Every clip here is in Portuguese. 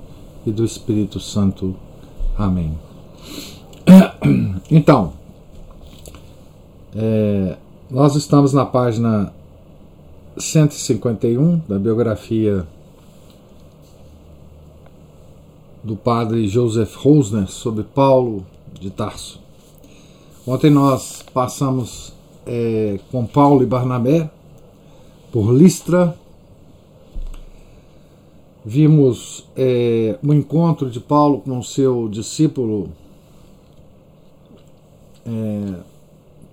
e do Espírito Santo. Amém. Então, é, nós estamos na página 151 da biografia do padre Joseph Rosner sobre Paulo de Tarso. Ontem nós passamos é, com Paulo e Barnabé por Listra, Vimos é, o encontro de Paulo com seu discípulo é,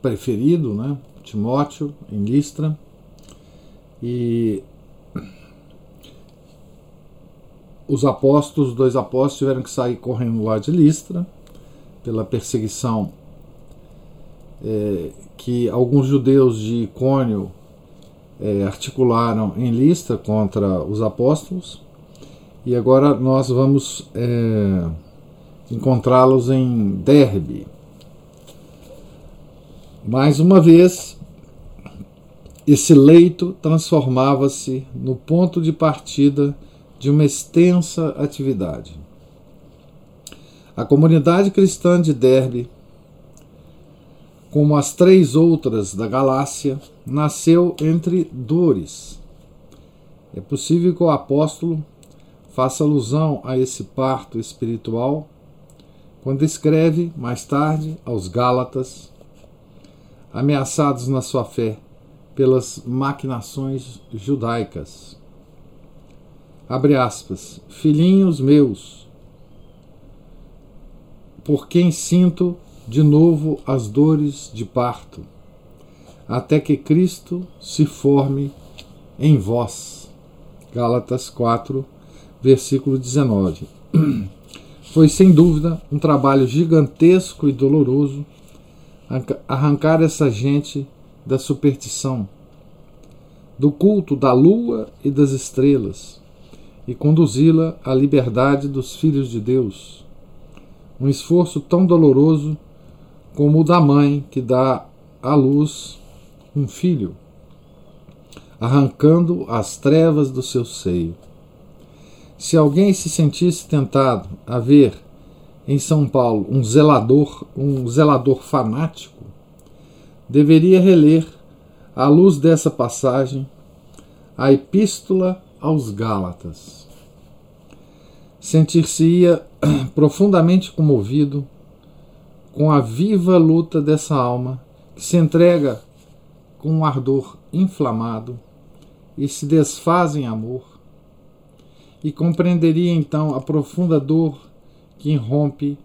preferido, né, Timóteo, em Listra. E os apóstolos, os dois apóstolos, tiveram que sair correndo lá de Listra pela perseguição é, que alguns judeus de Icônio é, articularam em Listra contra os apóstolos. E agora nós vamos é, encontrá-los em Derbe. Mais uma vez, esse leito transformava-se no ponto de partida de uma extensa atividade. A comunidade cristã de Derbe, como as três outras da Galácia, nasceu entre dores. É possível que o apóstolo faça alusão a esse parto espiritual quando escreve, mais tarde, aos Gálatas, ameaçados na sua fé pelas maquinações judaicas. Abre aspas, filhinhos meus, por quem sinto de novo as dores de parto, até que Cristo se forme em vós. Gálatas 4, versículo 19. Foi sem dúvida um trabalho gigantesco e doloroso arrancar essa gente da superstição, do culto da lua e das estrelas e conduzi-la à liberdade dos filhos de Deus. Um esforço tão doloroso como o da mãe que dá à luz um filho, arrancando as trevas do seu seio. Se alguém se sentisse tentado a ver em São Paulo um zelador, um zelador fanático, deveria reler, à luz dessa passagem, a Epístola aos Gálatas. Sentir-se-ia profundamente comovido com a viva luta dessa alma que se entrega com um ardor inflamado e se desfaz em amor e compreenderia então a profunda dor que irrompe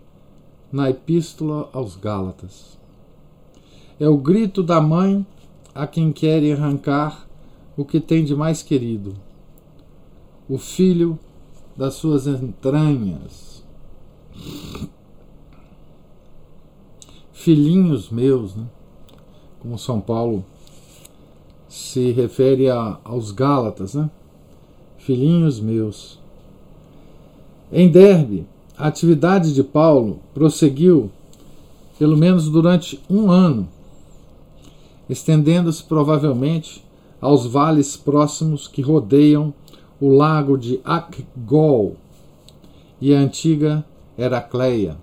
na Epístola aos Gálatas. É o grito da mãe a quem quer arrancar o que tem de mais querido, o filho das suas entranhas. Filhinhos meus, né? como São Paulo se refere a, aos Gálatas, né? Filhinhos meus. Em Derbe, a atividade de Paulo prosseguiu pelo menos durante um ano, estendendo-se provavelmente aos vales próximos que rodeiam o lago de Akgol e a antiga Heracleia.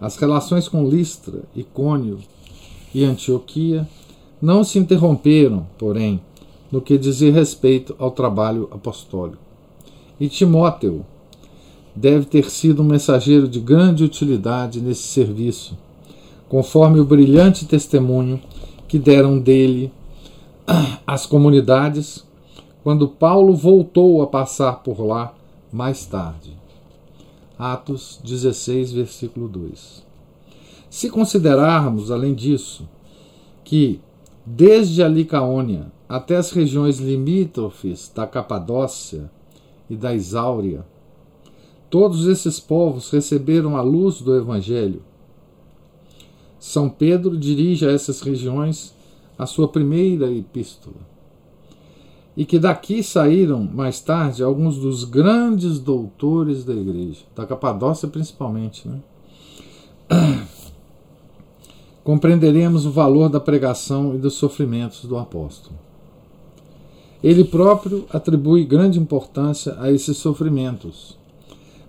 As relações com Listra, Icônio e Antioquia não se interromperam, porém, no que dizia respeito ao trabalho apostólico. E Timóteo deve ter sido um mensageiro de grande utilidade nesse serviço, conforme o brilhante testemunho que deram dele as comunidades quando Paulo voltou a passar por lá mais tarde. Atos 16, versículo 2. Se considerarmos, além disso, que desde a Licaônia até as regiões limítrofes da Capadócia e da Isáuria, Todos esses povos receberam a luz do Evangelho. São Pedro dirige a essas regiões a sua primeira epístola. E que daqui saíram, mais tarde, alguns dos grandes doutores da igreja, da Capadócia principalmente. Né? Compreenderemos o valor da pregação e dos sofrimentos do apóstolo. Ele próprio atribui grande importância a esses sofrimentos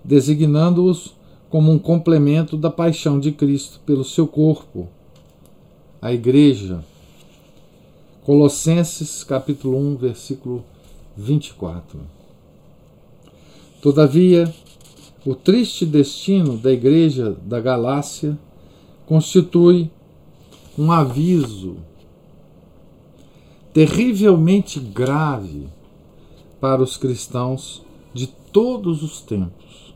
designando-os como um complemento da paixão de Cristo pelo seu corpo, a igreja. Colossenses capítulo 1, versículo 24. Todavia, o triste destino da igreja da Galácia constitui um aviso terrivelmente grave para os cristãos de todos os tempos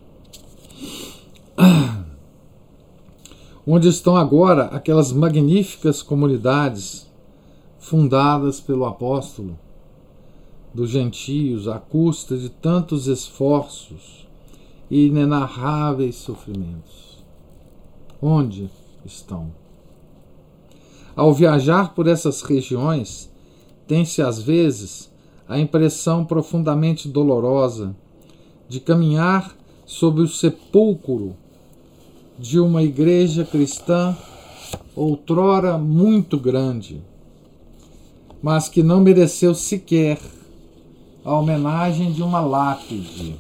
onde estão agora aquelas magníficas comunidades fundadas pelo apóstolo dos gentios à custa de tantos esforços e inenarráveis sofrimentos. Onde estão? Ao viajar por essas regiões, tem-se às vezes a impressão profundamente dolorosa de caminhar sob o sepulcro de uma igreja cristã outrora muito grande, mas que não mereceu sequer a homenagem de uma lápide.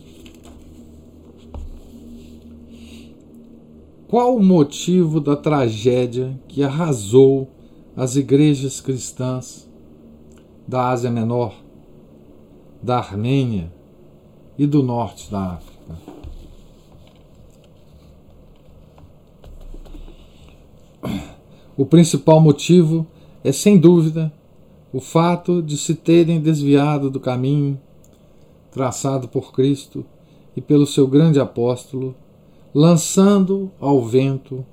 Qual o motivo da tragédia que arrasou as igrejas cristãs da Ásia Menor, da Armênia e do norte da África? O principal motivo é, sem dúvida, o fato de se terem desviado do caminho traçado por Cristo e pelo seu grande apóstolo, lançando ao vento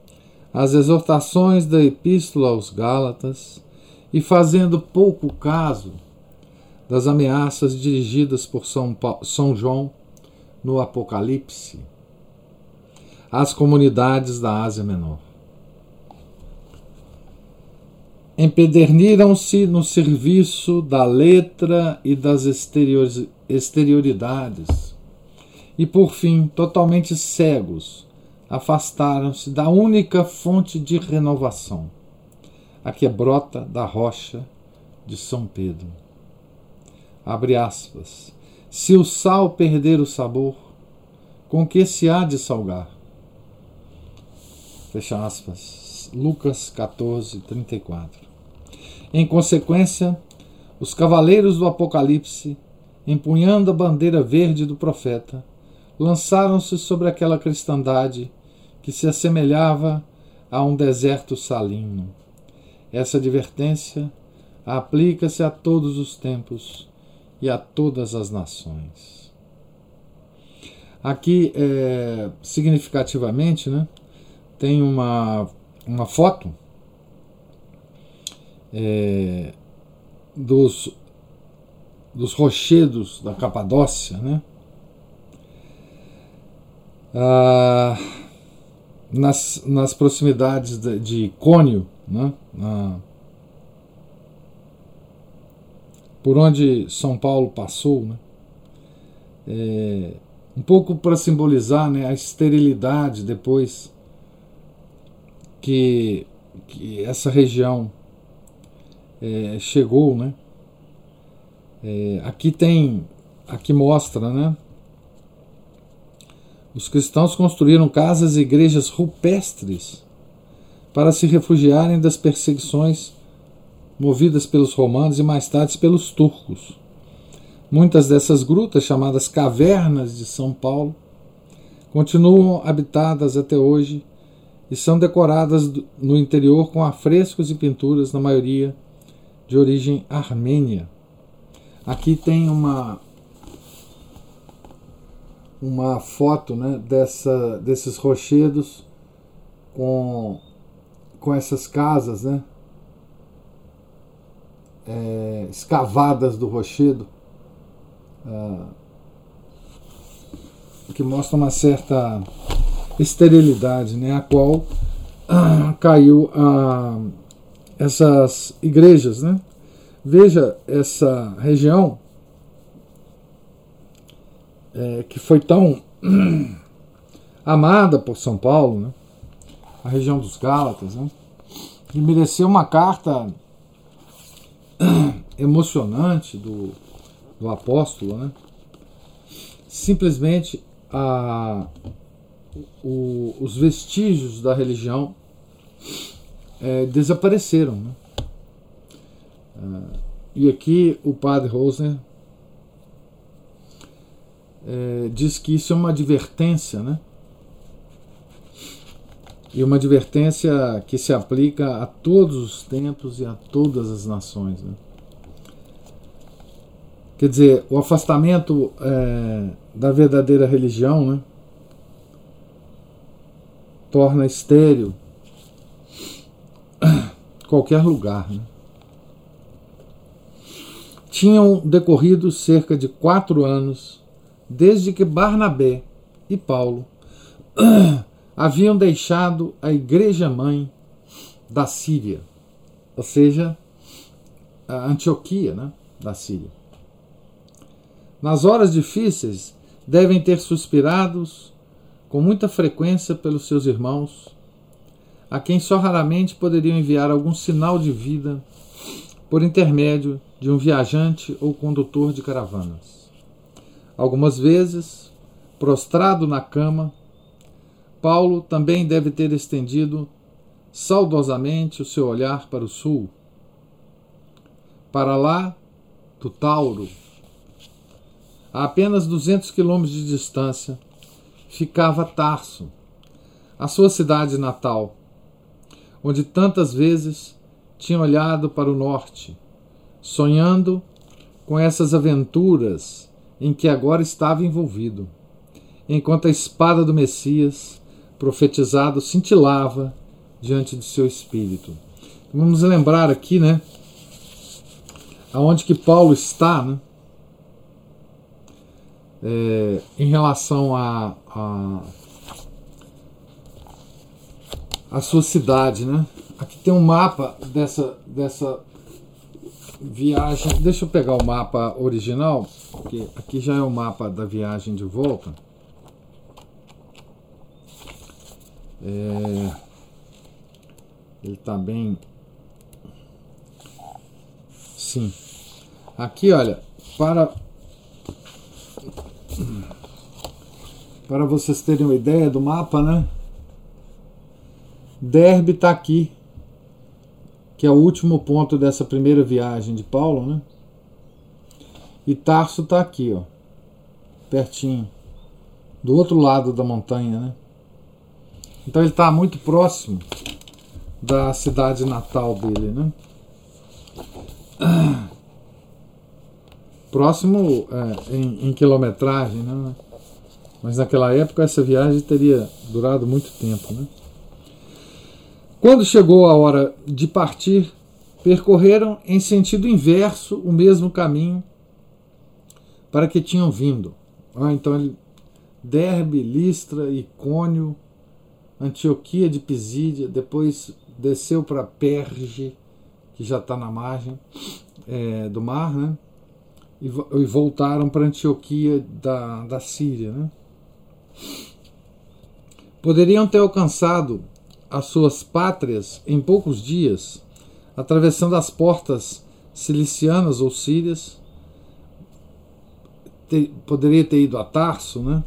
as exortações da Epístola aos Gálatas e fazendo pouco caso das ameaças dirigidas por São, São João no Apocalipse às comunidades da Ásia Menor. Empederniram-se no serviço da letra e das exterioridades, e por fim, totalmente cegos, afastaram-se da única fonte de renovação, a que brota da rocha de São Pedro. Abre aspas. Se o sal perder o sabor, com que se há de salgar? Fecha aspas. Lucas 14, 34. Em consequência, os cavaleiros do Apocalipse, empunhando a bandeira verde do profeta, lançaram-se sobre aquela cristandade que se assemelhava a um deserto salino. Essa advertência aplica-se a todos os tempos e a todas as nações. Aqui, é, significativamente, né, tem uma uma foto é, dos, dos rochedos da Capadócia, né? Ah, nas, nas proximidades de, de Cônio, né? Ah, por onde São Paulo passou, né? É, um pouco para simbolizar né, a esterilidade depois que, que essa região é, chegou, né? É, aqui tem, aqui mostra, né? Os cristãos construíram casas e igrejas rupestres para se refugiarem das perseguições movidas pelos romanos e mais tarde pelos turcos. Muitas dessas grutas, chamadas cavernas de São Paulo, continuam habitadas até hoje e são decoradas no interior com afrescos e pinturas, na maioria de origem armênia. Aqui tem uma uma foto né, dessa, desses rochedos com, com essas casas né, é, escavadas do rochedo. Ah, que mostra uma certa esterilidade, né, a qual ah, caiu a essas igrejas, né? Veja essa região é, que foi tão amada por São Paulo, né? a região dos Gálatas, né? que mereceu uma carta emocionante do, do apóstolo, né? simplesmente a, o, os vestígios da religião é, desapareceram. Né? Ah, e aqui o padre Rosner é, diz que isso é uma advertência, né? E uma advertência que se aplica a todos os tempos e a todas as nações. Né? Quer dizer, o afastamento é, da verdadeira religião né, torna estéril qualquer lugar. Né? Tinham decorrido cerca de quatro anos desde que Barnabé e Paulo haviam deixado a igreja mãe da Síria, ou seja, a Antioquia né, da Síria. Nas horas difíceis, devem ter suspirados com muita frequência pelos seus irmãos, a quem só raramente poderiam enviar algum sinal de vida por intermédio de um viajante ou condutor de caravanas. Algumas vezes, prostrado na cama, Paulo também deve ter estendido saudosamente o seu olhar para o sul, para lá do Tauro. A apenas 200 quilômetros de distância ficava Tarso, a sua cidade natal, onde tantas vezes tinha olhado para o norte, sonhando com essas aventuras em que agora estava envolvido, enquanto a espada do Messias profetizado cintilava diante de seu espírito. Vamos lembrar aqui, né, aonde que Paulo está, né, é, em relação a, a, a sua cidade, né? Aqui tem um mapa dessa dessa viagem. Deixa eu pegar o mapa original, porque aqui já é o mapa da viagem de volta. É, ele está bem. Sim. Aqui, olha, para para vocês terem uma ideia do mapa, né? Derbe está aqui, que é o último ponto dessa primeira viagem de Paulo, né? E Tarso está aqui, ó, pertinho, do outro lado da montanha, né? Então ele está muito próximo da cidade natal dele, né? Próximo é, em, em, quilometragem, né? Mas naquela época essa viagem teria durado muito tempo, né? Quando chegou a hora de partir, percorreram em sentido inverso o mesmo caminho para que tinham vindo. Ah, então ele Derbe, Listra, Icônio, Antioquia de Pisídia, depois desceu para Perge, que já está na margem é, do mar, né? E, e voltaram para Antioquia da, da Síria. Né? Poderiam ter alcançado as suas pátrias em poucos dias, atravessando as portas cilicianas ou sírias. Poderia ter ido a Tarso, né?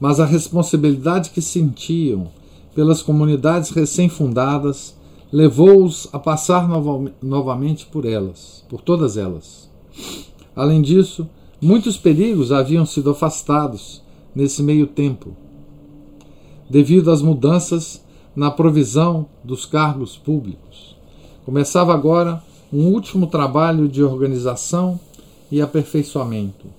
mas a responsabilidade que sentiam pelas comunidades recém-fundadas levou-os a passar nova, novamente por elas, por todas elas. Além disso, muitos perigos haviam sido afastados nesse meio tempo, devido às mudanças na provisão dos cargos públicos. Começava agora um último trabalho de organização e aperfeiçoamento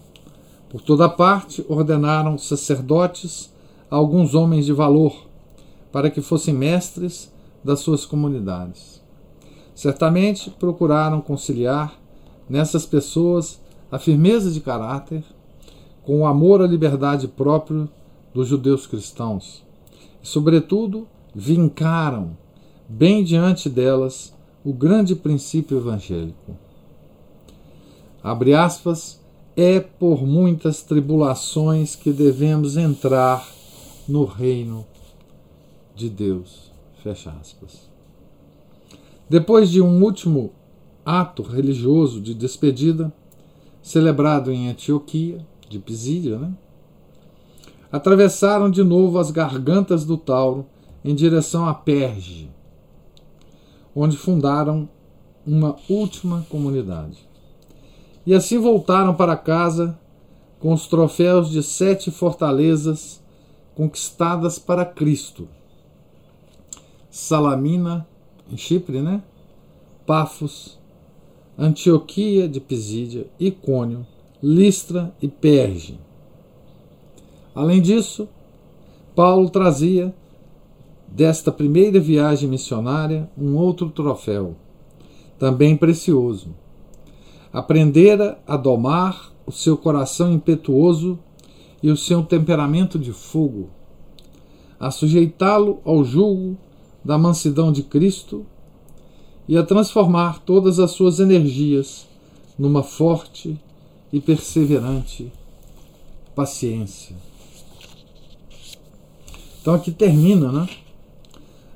por toda parte ordenaram sacerdotes a alguns homens de valor, para que fossem mestres das suas comunidades. Certamente procuraram conciliar nessas pessoas a firmeza de caráter com o amor à liberdade próprio dos judeus cristãos. Sobretudo, vincaram, bem diante delas, o grande princípio evangélico. Abre aspas, é por muitas tribulações que devemos entrar no reino de Deus. Fecha aspas. Depois de um último ato religioso de despedida, celebrado em Antioquia, de Pisídia, né? Atravessaram de novo as gargantas do Tauro em direção a Perge, onde fundaram uma última comunidade. E assim voltaram para casa com os troféus de sete fortalezas conquistadas para Cristo. Salamina, em Chipre, né? Pafos, Antioquia de Pisídia, Icônio, Listra e Perge. Além disso, Paulo trazia desta primeira viagem missionária um outro troféu, também precioso. Aprendera a domar o seu coração impetuoso e o seu temperamento de fogo, a sujeitá-lo ao jugo da mansidão de Cristo e a transformar todas as suas energias numa forte e perseverante paciência. Então aqui termina né,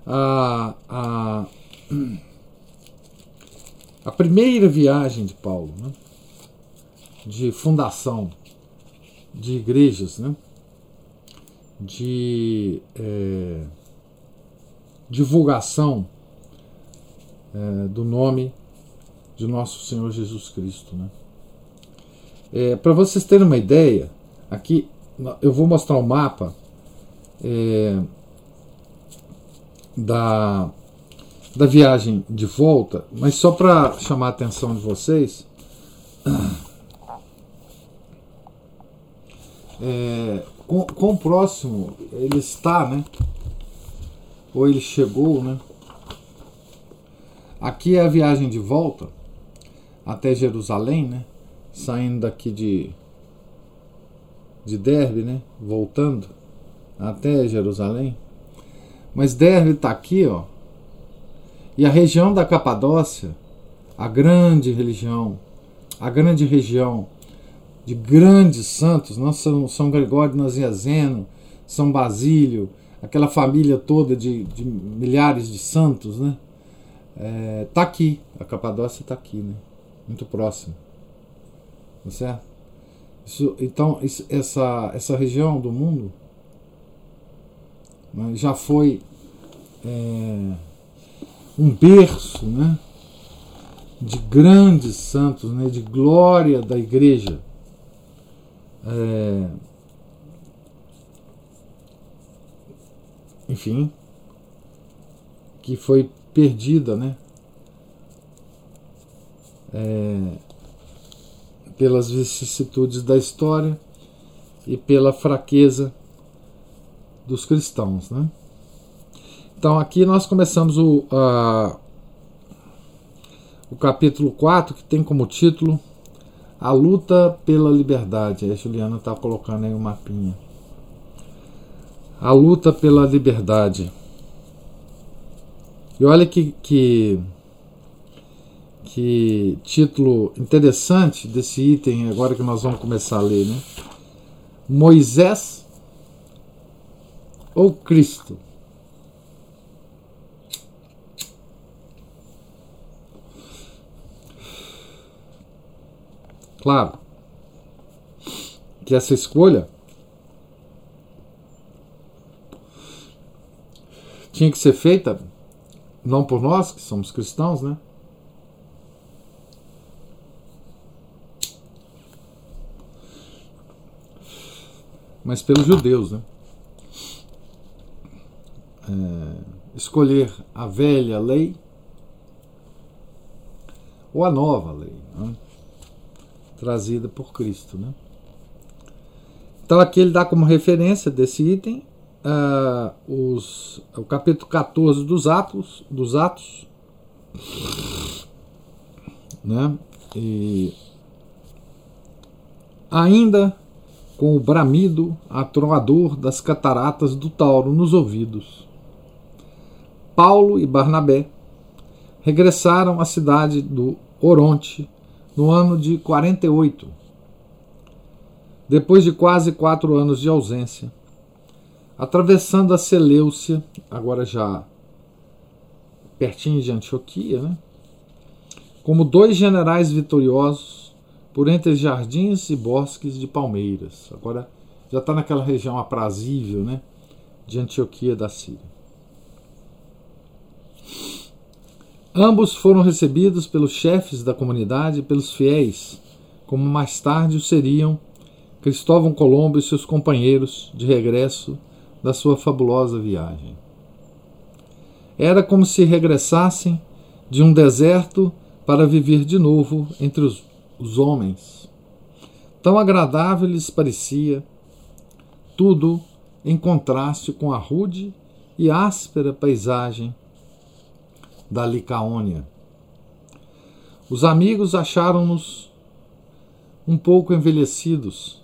a, a, a primeira viagem de Paulo, né, de fundação de igrejas, né, de é, divulgação é, do nome de nosso Senhor Jesus Cristo. Né? É, Para vocês terem uma ideia, aqui eu vou mostrar o um mapa é, da, da viagem de volta, mas só para chamar a atenção de vocês. É, quão próximo ele está, né? Ou ele chegou, né? Aqui é a viagem de volta até Jerusalém, né? Saindo daqui de de Derbe, né? Voltando até Jerusalém. Mas Derbe está aqui, ó. E a região da Capadócia, a grande religião, a grande região de grandes santos, nós São, São Gregório Nazianzeno, São Basílio, aquela família toda de, de milhares de santos, né? é, tá aqui, a Capadócia está aqui, né? muito próximo. Tá certo? Isso, então, isso, essa, essa região do mundo né, já foi é, um berço né, de grandes santos, né, de glória da igreja. É, enfim, que foi perdida, né? É, pelas vicissitudes da história e pela fraqueza dos cristãos, né? Então aqui nós começamos o, o capítulo 4, que tem como título A Luta pela Liberdade. A Juliana está colocando aí o um mapinha. A luta pela liberdade. E olha que, que, que título interessante desse item agora que nós vamos começar a ler, né? Moisés ou Cristo? Claro que essa escolha tinha que ser feita não por nós, que somos cristãos, né? Mas pelos judeus, né? É, escolher a velha lei ou a nova lei, né? trazida por Cristo, né? Então aqui ele dá como referência desse item uh, os, o capítulo 14 dos Atos, dos Atos né? E ainda com o bramido atroador das cataratas do Tauro nos ouvidos. Paulo e Barnabé regressaram à cidade do Oronte no ano de 48, depois de quase quatro anos de ausência, atravessando a Seleucia, agora já pertinho de Antioquia, né? como dois generais vitoriosos por entre jardins e bosques de palmeiras. Agora já está naquela região aprazível né? de Antioquia da Síria. Ambos foram recebidos pelos chefes da comunidade e pelos fiéis, como mais tarde o seriam Cristóvão Colombo e seus companheiros de regresso da sua fabulosa viagem. Era como se regressassem de um deserto para viver de novo entre os, os homens. Tão agradável lhes parecia, tudo em contraste com a rude e áspera paisagem da Licaônia. Os amigos acharam-nos um pouco envelhecidos,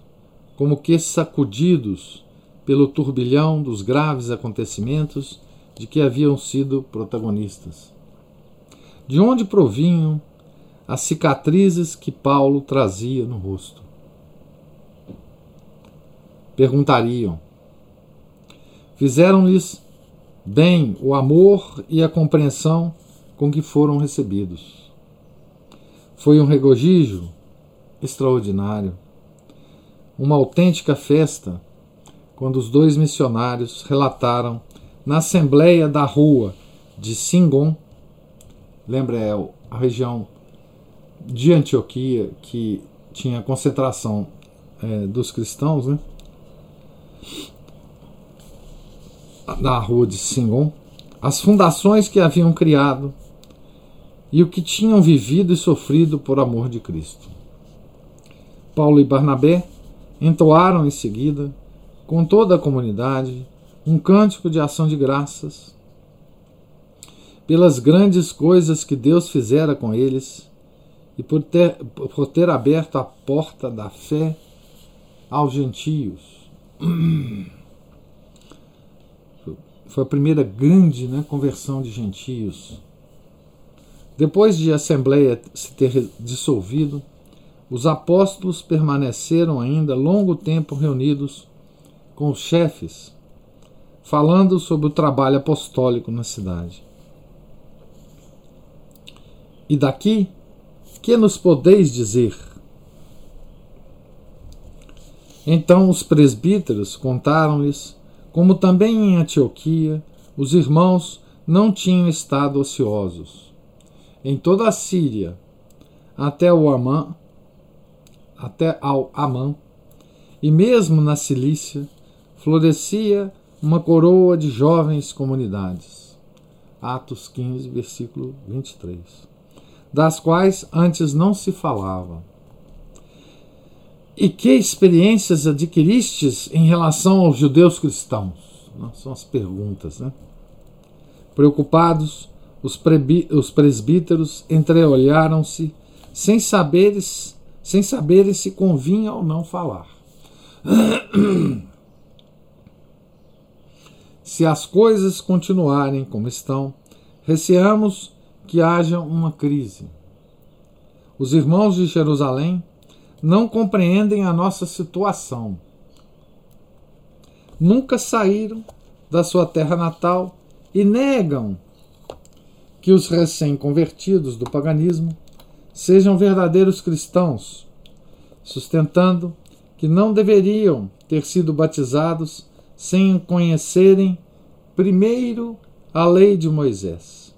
como que sacudidos pelo turbilhão dos graves acontecimentos de que haviam sido protagonistas. De onde provinham as cicatrizes que Paulo trazia no rosto? Perguntariam. Fizeram-lhes bem o amor e a compreensão com que foram recebidos. Foi um regozijo extraordinário, uma autêntica festa, quando os dois missionários relataram na Assembleia da Rua de Singon, lembra, é a região de Antioquia que tinha concentração é, dos cristãos, né? na rua de Singon, as fundações que haviam criado e o que tinham vivido e sofrido por amor de Cristo. Paulo e Barnabé entoaram em seguida, com toda a comunidade, um cântico de ação de graças pelas grandes coisas que Deus fizera com eles e por ter, por ter aberto a porta da fé aos gentios. Foi a primeira grande né, conversão de gentios. Depois de a Assembleia se ter dissolvido, os apóstolos permaneceram ainda longo tempo reunidos com os chefes, falando sobre o trabalho apostólico na cidade. E daqui, que nos podeis dizer? Então os presbíteros contaram-lhes como também em Antioquia, os irmãos não tinham estado ociosos. Em toda a Síria, até o Amã, até ao Amã, e mesmo na Cilícia, florescia uma coroa de jovens comunidades. Atos 15, versículo 23. Das quais antes não se falava. E que experiências adquiristes em relação aos judeus cristãos? São as perguntas, né? Preocupados, os, os presbíteros entreolharam-se, sem saberes, sem saberem se convinha ou não falar. se as coisas continuarem como estão, receamos que haja uma crise. Os irmãos de Jerusalém não compreendem a nossa situação. Nunca saíram da sua terra natal e negam que os recém-convertidos do paganismo sejam verdadeiros cristãos, sustentando que não deveriam ter sido batizados sem conhecerem primeiro a lei de Moisés.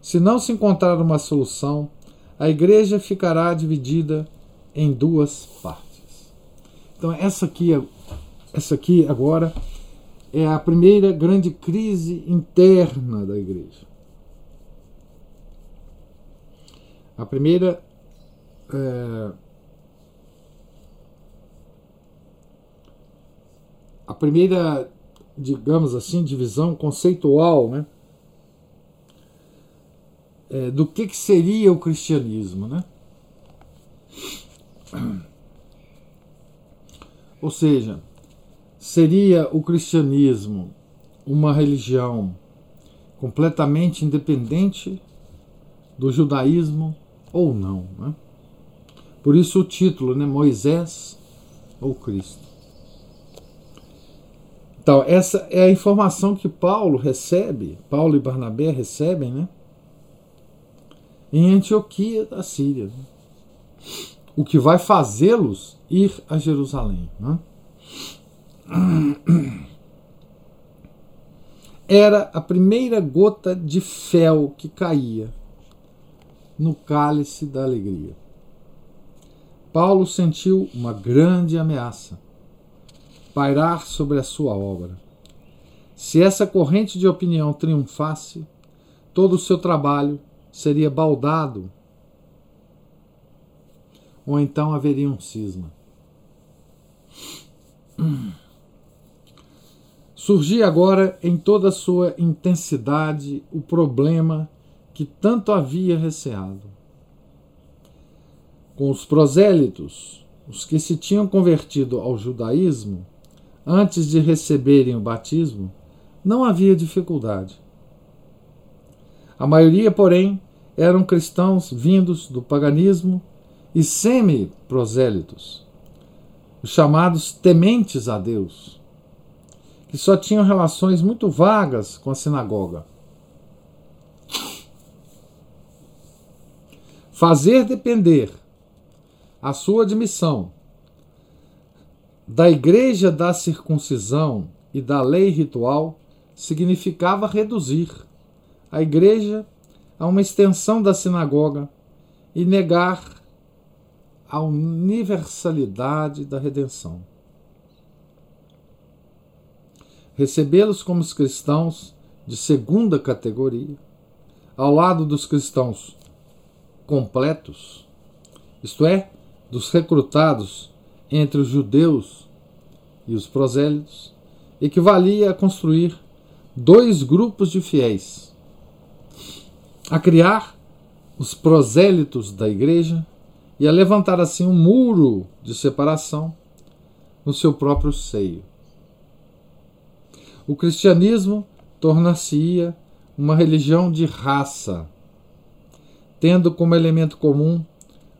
Se não se encontrar uma solução, a igreja ficará dividida em duas partes. Então essa aqui, essa aqui agora é a primeira grande crise interna da igreja. A primeira é, a primeira, digamos assim, divisão conceitual, né? É, do que, que seria o cristianismo, né? Ou seja, seria o cristianismo uma religião completamente independente do judaísmo ou não. Né? Por isso o título, né? Moisés ou Cristo. Então, essa é a informação que Paulo recebe, Paulo e Barnabé recebem, né? Em Antioquia da Síria. Né? O que vai fazê-los ir a Jerusalém. Né? Era a primeira gota de fel que caía no cálice da alegria. Paulo sentiu uma grande ameaça pairar sobre a sua obra. Se essa corrente de opinião triunfasse, todo o seu trabalho seria baldado, ou então haveria um cisma. Surgia agora em toda a sua intensidade o problema que tanto havia receado. Com os prosélitos, os que se tinham convertido ao judaísmo, antes de receberem o batismo, não havia dificuldade. A maioria, porém, eram cristãos vindos do paganismo e semi-prosélitos, os chamados tementes a Deus, que só tinham relações muito vagas com a sinagoga. Fazer depender a sua admissão da igreja da circuncisão e da lei ritual significava reduzir a igreja a uma extensão da sinagoga e negar a universalidade da redenção. Recebê-los como os cristãos de segunda categoria, ao lado dos cristãos completos, isto é, dos recrutados entre os judeus e os prosélitos equivalia a construir dois grupos de fiéis, a criar os prosélitos da igreja e a levantar assim um muro de separação no seu próprio seio. O cristianismo tornar-se-ia uma religião de raça, tendo como elemento comum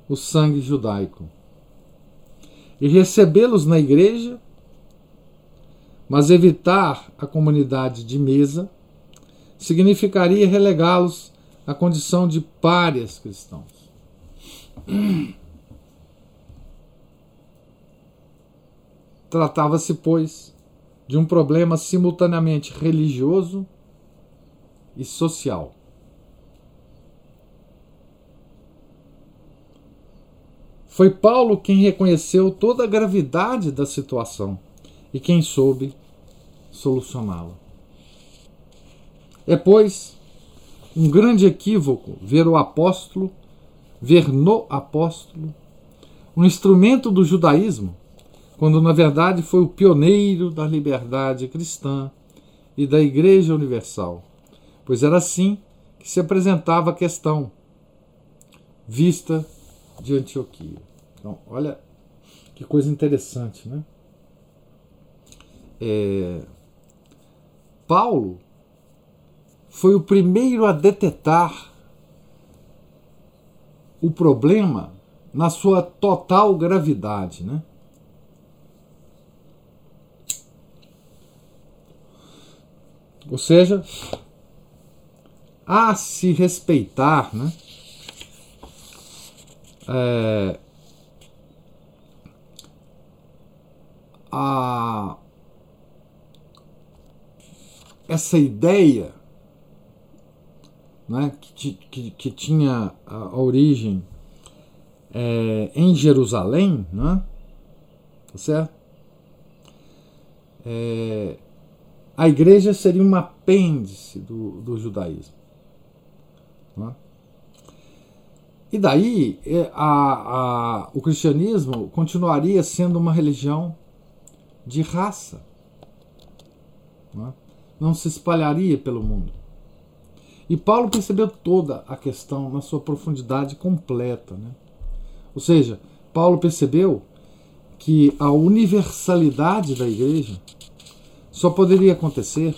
o sangue judaico e recebê-los na igreja, mas evitar a comunidade de mesa significaria relegá-los à condição de párias cristãos. Tratava-se, pois, de um problema simultaneamente religioso e social. Foi Paulo quem reconheceu toda a gravidade da situação e quem soube solucioná-la. É, pois, um grande equívoco ver o apóstolo, ver no apóstolo, um instrumento do judaísmo, quando na verdade foi o pioneiro da liberdade cristã e da Igreja Universal, pois era assim que se apresentava a questão, vista de Antioquia. Então, olha que coisa interessante, né? É, Paulo foi o primeiro a detectar o problema na sua total gravidade, né? Ou seja, a se respeitar, né? É, a, essa ideia né, que, que, que tinha a origem é, em Jerusalém, né, tá certo? É, a igreja seria um apêndice do, do judaísmo. Né? E daí é, a, a, o cristianismo continuaria sendo uma religião de raça. Não, é? não se espalharia pelo mundo. E Paulo percebeu toda a questão na sua profundidade completa. Né? Ou seja, Paulo percebeu que a universalidade da igreja só poderia acontecer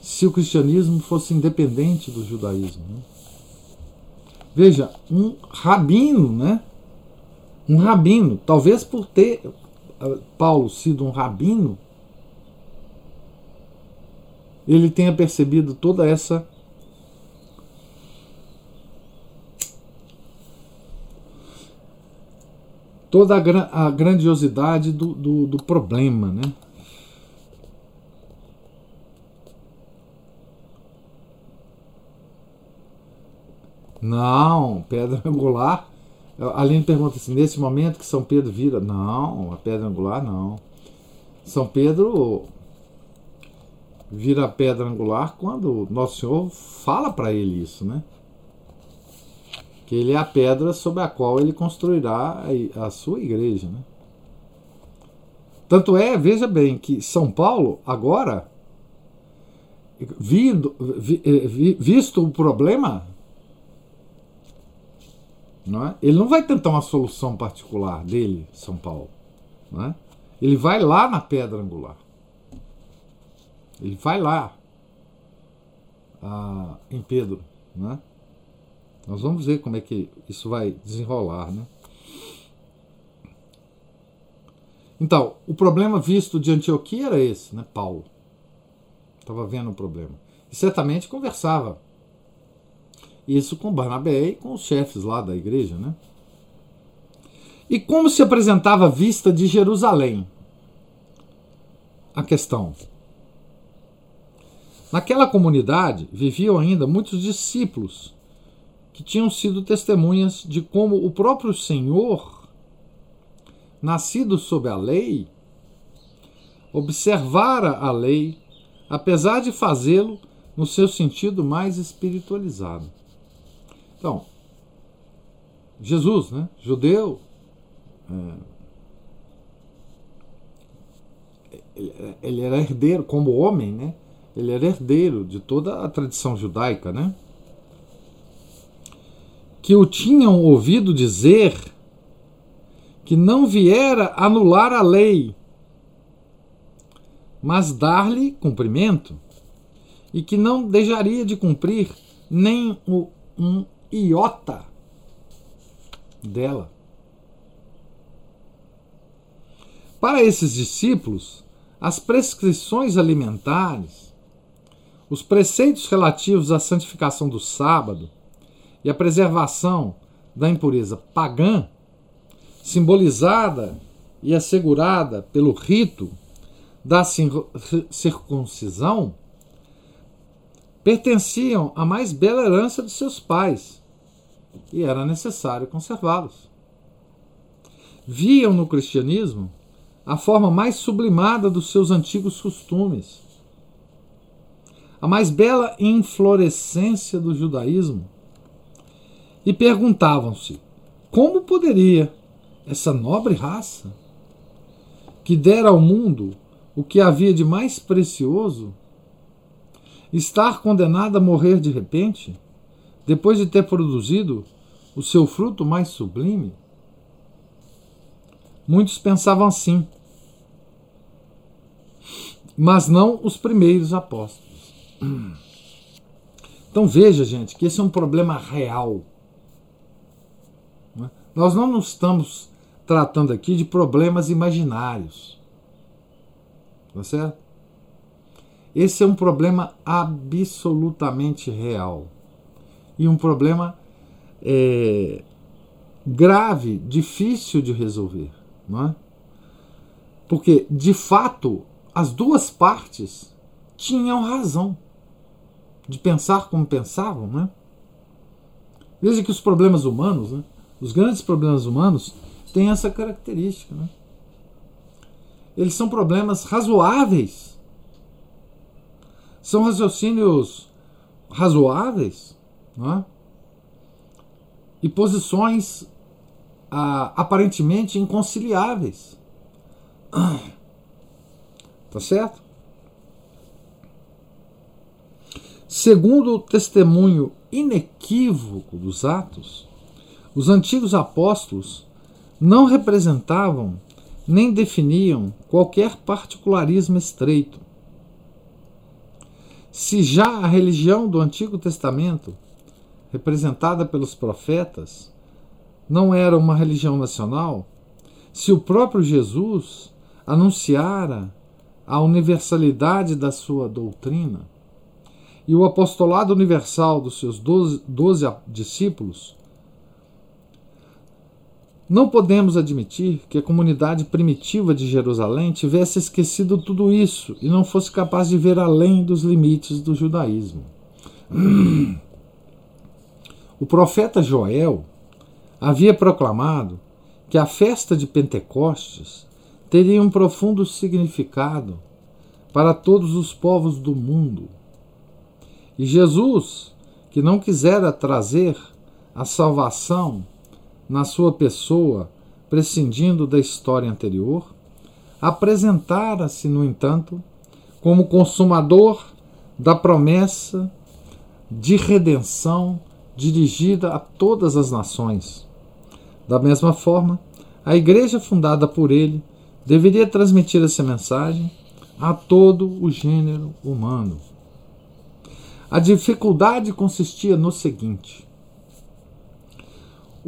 se o cristianismo fosse independente do judaísmo. Né? Veja, um rabino, né? Um rabino, talvez por ter Paulo sido um rabino, ele tenha percebido toda essa toda a, a grandiosidade do, do, do problema, né? Não, pedra angular. A Aline pergunta assim: nesse momento que São Pedro vira? Não, a pedra angular não. São Pedro vira a pedra angular quando Nosso Senhor fala para ele isso, né? Que ele é a pedra sobre a qual ele construirá a, sua igreja, né? Tanto é, veja bem, que São Paulo agora, vindo, vi, eh, vi, visto o problema, não é? Ele não vai tentar uma solução particular dele, São Paulo. Não é? Ele vai lá na pedra angular. Ele vai lá ah, em Pedro. Né? Nós vamos ver como é que isso vai desenrolar. Né? Então, o problema visto de Antioquia era esse, né? Paulo. Estava vendo o problema. E certamente conversava isso com Barnabé e com os chefes lá da igreja, né? E como se apresentava a vista de Jerusalém? A questão. Naquela comunidade viviam ainda muitos discípulos que tinham sido testemunhas de como o próprio Senhor, nascido sob a lei, observara a lei, apesar de fazê-lo no seu sentido mais espiritualizado. Então, Jesus, né? Judeu. É, ele era herdeiro, como homem, né? Ele era herdeiro de toda a tradição judaica, né? Que o tinham ouvido dizer que não viera anular a lei, mas dar-lhe cumprimento, e que não deixaria de cumprir nem um iota dela. Para esses discípulos, as prescrições alimentares, os preceitos relativos à santificação do sábado e à preservação da impureza pagã, simbolizada e assegurada pelo rito da circuncisão, pertenciam à mais bela herança de seus pais e era necessário conservá-los. Viam no cristianismo a forma mais sublimada dos seus antigos costumes, a mais bela inflorescência do judaísmo, e perguntavam-se como poderia essa nobre raça, que dera ao mundo o que havia de mais precioso, estar condenada a morrer de repente, depois de ter produzido o seu fruto mais sublime? Muitos pensavam assim, mas não os primeiros apóstolos. Então veja, gente, que esse é um problema real. Né? Nós não estamos tratando aqui de problemas imaginários. Tá certo? Esse é um problema absolutamente real. E um problema é, grave, difícil de resolver. Não é? Porque, de fato, as duas partes tinham razão de pensar como pensavam. Né? Veja que os problemas humanos, né, os grandes problemas humanos, têm essa característica. Né? Eles são problemas razoáveis são raciocínios razoáveis é? e posições ah, aparentemente inconciliáveis. Tá certo? Segundo o testemunho inequívoco dos Atos, os antigos apóstolos não representavam nem definiam qualquer particularismo estreito. Se já a religião do Antigo Testamento, representada pelos profetas, não era uma religião nacional, se o próprio Jesus anunciara a universalidade da sua doutrina e o apostolado universal dos seus doze, doze discípulos, não podemos admitir que a comunidade primitiva de Jerusalém tivesse esquecido tudo isso e não fosse capaz de ver além dos limites do judaísmo. O profeta Joel havia proclamado que a festa de Pentecostes teria um profundo significado para todos os povos do mundo. E Jesus, que não quisera trazer a salvação na sua pessoa, prescindindo da história anterior, apresentara-se, no entanto, como consumador da promessa de redenção dirigida a todas as nações. Da mesma forma, a igreja fundada por ele deveria transmitir essa mensagem a todo o gênero humano. A dificuldade consistia no seguinte: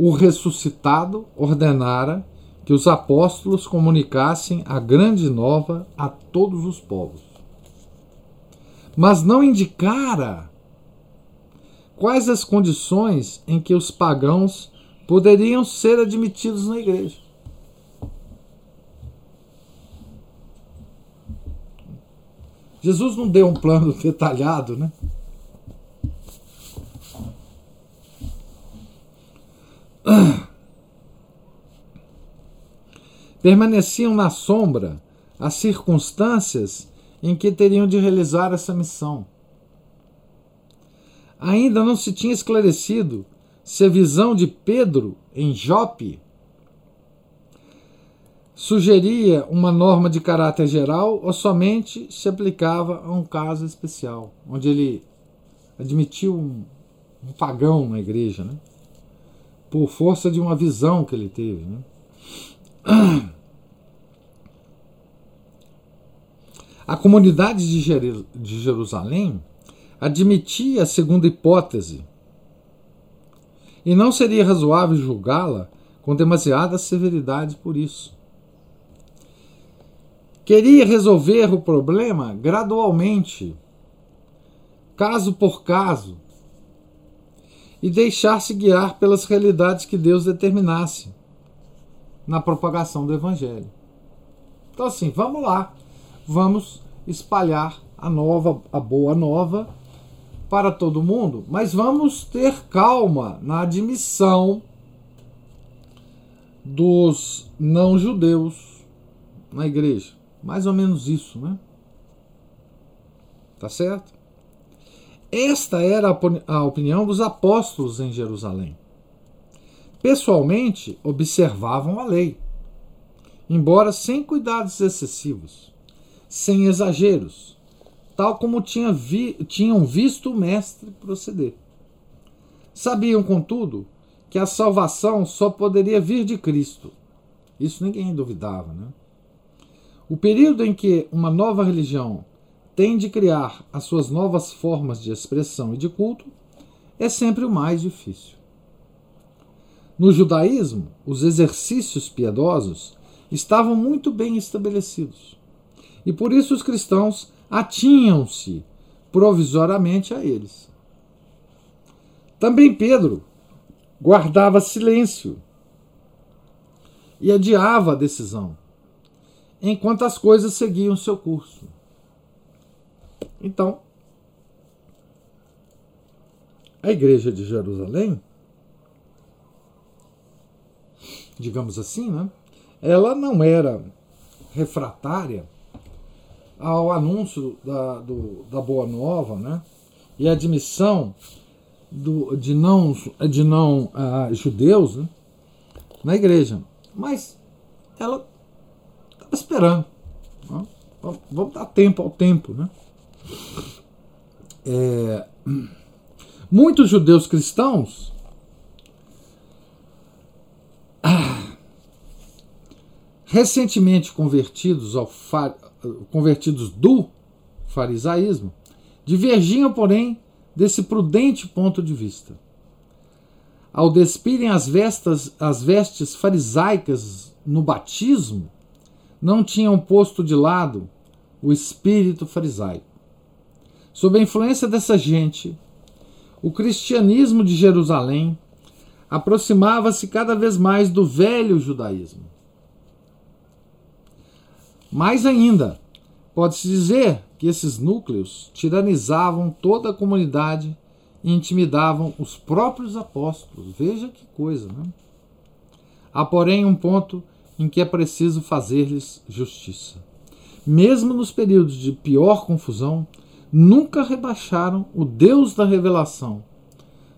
o ressuscitado ordenara que os apóstolos comunicassem a grande nova a todos os povos. Mas não indicara quais as condições em que os pagãos poderiam ser admitidos na igreja. Jesus não deu um plano detalhado, né? Permaneciam na sombra as circunstâncias em que teriam de realizar essa missão. Ainda não se tinha esclarecido se a visão de Pedro em Jope sugeria uma norma de caráter geral ou somente se aplicava a um caso especial, onde ele admitiu um, um pagão na igreja, né? Por força de uma visão que ele teve. Né? A comunidade de Jerusalém admitia a segunda hipótese e não seria razoável julgá-la com demasiada severidade por isso. Queria resolver o problema gradualmente, caso por caso, e deixar-se guiar pelas realidades que Deus determinasse na propagação do Evangelho. Então, assim, vamos lá, vamos espalhar a nova, a boa nova para todo mundo, mas vamos ter calma na admissão dos não-judeus na igreja. Mais ou menos isso, né? Tá certo? Esta era a opinião dos apóstolos em Jerusalém. Pessoalmente, observavam a lei, embora sem cuidados excessivos, sem exageros, tal como tinha vi, tinham visto o Mestre proceder. Sabiam, contudo, que a salvação só poderia vir de Cristo. Isso ninguém duvidava, né? O período em que uma nova religião tem de criar as suas novas formas de expressão e de culto é sempre o mais difícil. No judaísmo, os exercícios piedosos estavam muito bem estabelecidos e por isso os cristãos atinham-se provisoriamente a eles. Também Pedro guardava silêncio e adiava a decisão enquanto as coisas seguiam seu curso. Então, a igreja de Jerusalém, digamos assim, né, ela não era refratária ao anúncio da, do, da Boa Nova né, e a admissão do, de não, de não uh, judeus né, na igreja. Mas ela esperando. Né? Vamos dar tempo ao tempo. Né? É, muitos judeus cristãos recentemente convertidos, ao convertidos do farisaísmo, divergiam, porém, desse prudente ponto de vista. Ao despirem as vestas, as vestes farisaicas no batismo, não tinham posto de lado o espírito farisaico. Sob a influência dessa gente, o cristianismo de Jerusalém aproximava-se cada vez mais do velho judaísmo. Mais ainda, pode-se dizer que esses núcleos tiranizavam toda a comunidade e intimidavam os próprios apóstolos. Veja que coisa, né? Há, porém, um ponto em que é preciso fazer-lhes justiça. Mesmo nos períodos de pior confusão, nunca rebaixaram o Deus da revelação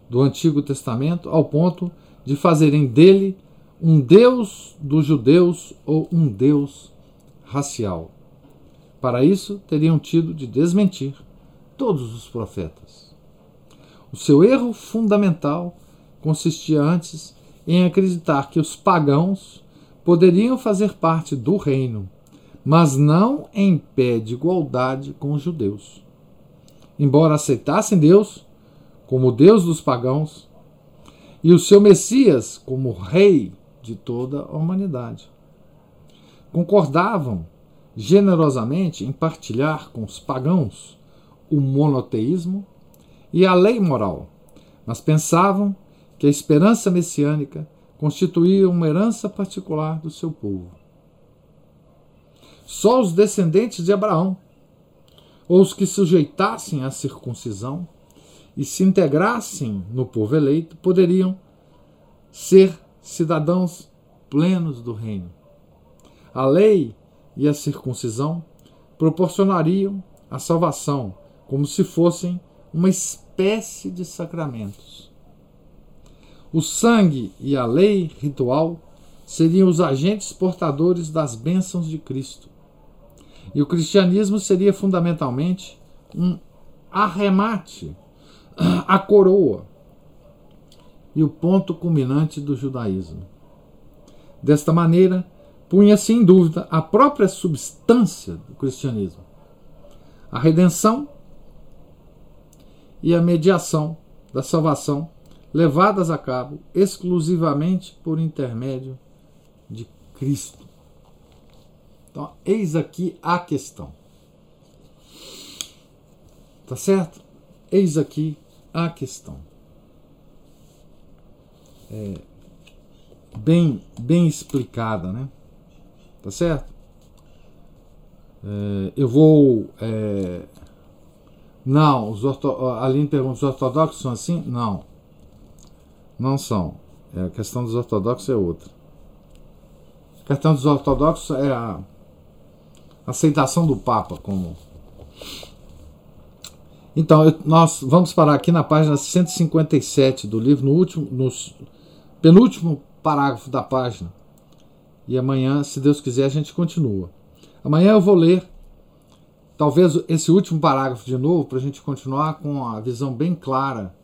do Antigo Testamento ao ponto de fazerem dele um Deus dos judeus ou um Deus racial. Para isso, teriam tido de desmentir todos os profetas. O seu erro fundamental consistia antes em acreditar que os pagãos poderiam fazer parte do reino, mas não em pé de igualdade com os judeus. Embora aceitassem Deus como Deus dos pagãos e o seu Messias como rei de toda a humanidade. Concordavam generosamente em partilhar com os pagãos o monoteísmo e a lei moral, mas pensavam que a esperança messiânica constituía uma herança particular do seu povo. Só os descendentes de Abraão, ou os que sujeitassem à circuncisão e se integrassem no povo eleito, poderiam ser cidadãos plenos do reino. A lei e a circuncisão proporcionariam a salvação como se fossem uma espécie de sacramentos. O sangue e a lei ritual seriam os agentes portadores das bênçãos de Cristo. E o cristianismo seria fundamentalmente um arremate à coroa e o ponto culminante do judaísmo. Desta maneira, punha-se em dúvida a própria substância do cristianismo, a redenção e a mediação da salvação levadas a cabo exclusivamente por intermédio de Cristo. Então, eis aqui a questão. Tá certo? Eis aqui a questão. É, bem, bem explicada, né? Tá certo? É, eu vou. É, não, os orto, a Aline pergunta: os ortodoxos são assim? Não. Não são. É, a questão dos ortodoxos é outra. A questão dos ortodoxos é a aceitação do Papa como. Então, eu, nós vamos parar aqui na página 157 do livro, no último, no penúltimo parágrafo da página e amanhã, se Deus quiser, a gente continua. Amanhã eu vou ler, talvez, esse último parágrafo de novo, para a gente continuar com a visão bem clara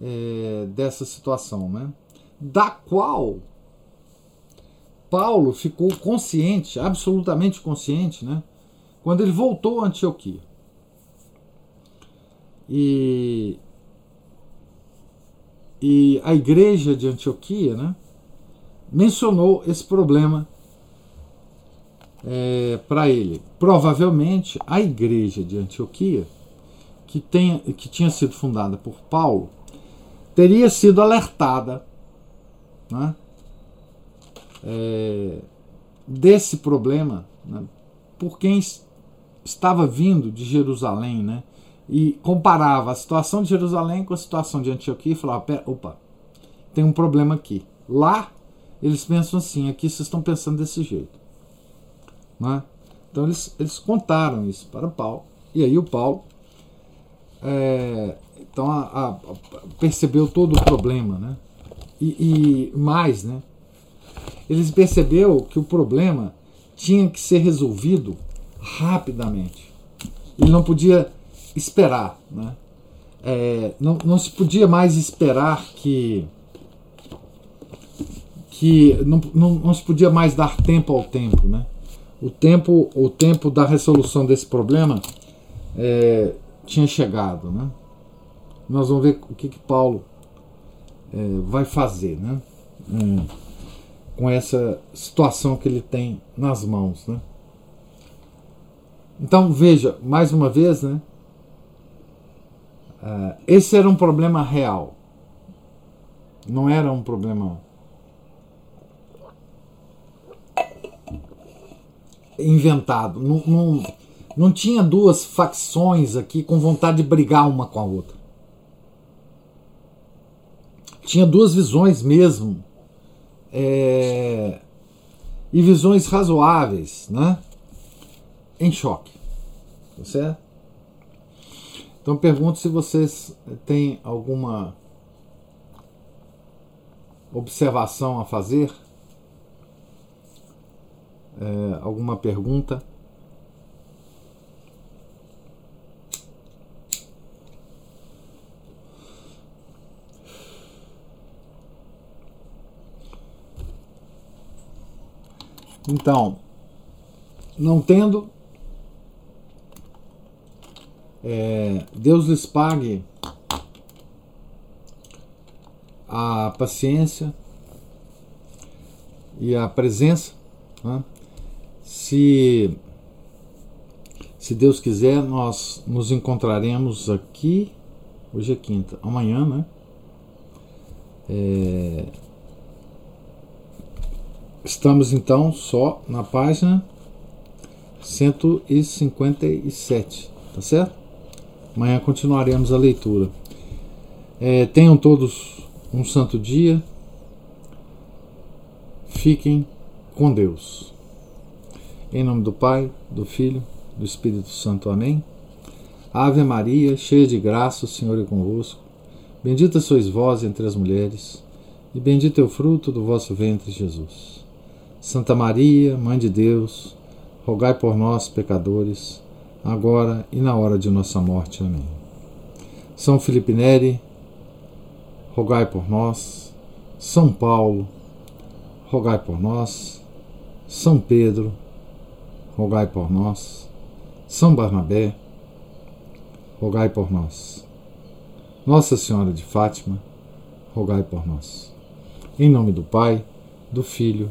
é, dessa situação, né? da qual Paulo ficou consciente, absolutamente consciente, né? quando ele voltou a Antioquia. E, e a igreja de Antioquia, né? mencionou esse problema é, para ele. Provavelmente a igreja de Antioquia, que, tem, que tinha sido fundada por Paulo, teria sido alertada né, é, desse problema né, por quem estava vindo de Jerusalém, né, e comparava a situação de Jerusalém com a situação de Antioquia e falava: opa, tem um problema aqui. Lá eles pensam assim, aqui vocês estão pensando desse jeito. Né? Então eles, eles contaram isso para Paulo, e aí o Paulo é, então, a, a, percebeu todo o problema. Né? E, e mais, né? Eles percebeu que o problema tinha que ser resolvido rapidamente. Ele não podia esperar. Né? É, não, não se podia mais esperar que que não, não, não se podia mais dar tempo ao tempo, né? O tempo, o tempo da resolução desse problema é, tinha chegado, né? Nós vamos ver o que, que Paulo é, vai fazer, né? Hum, com essa situação que ele tem nas mãos, né? Então veja mais uma vez, né? Uh, esse era um problema real, não era um problema inventado. Não, não, não tinha duas facções aqui com vontade de brigar uma com a outra. Tinha duas visões mesmo. É, e visões razoáveis, né? Em choque. Tá certo? Então pergunto se vocês têm alguma observação a fazer é, alguma pergunta? Então, não tendo, é, Deus lhes pague a paciência e a presença. Né? Se, se Deus quiser, nós nos encontraremos aqui. Hoje é quinta, amanhã, né? É, estamos então só na página 157, tá certo? Amanhã continuaremos a leitura. É, tenham todos um santo dia. Fiquem com Deus. Em nome do Pai, do Filho, do Espírito Santo. Amém. Ave Maria, cheia de graça, o Senhor é convosco. Bendita sois vós entre as mulheres, e bendito é o fruto do vosso ventre, Jesus. Santa Maria, Mãe de Deus, rogai por nós, pecadores, agora e na hora de nossa morte. Amém. São Felipe Neri, rogai por nós. São Paulo, rogai por nós. São Pedro, rogai por nós. São Barnabé, rogai por nós. Nossa Senhora de Fátima, rogai por nós. Em nome do Pai, do Filho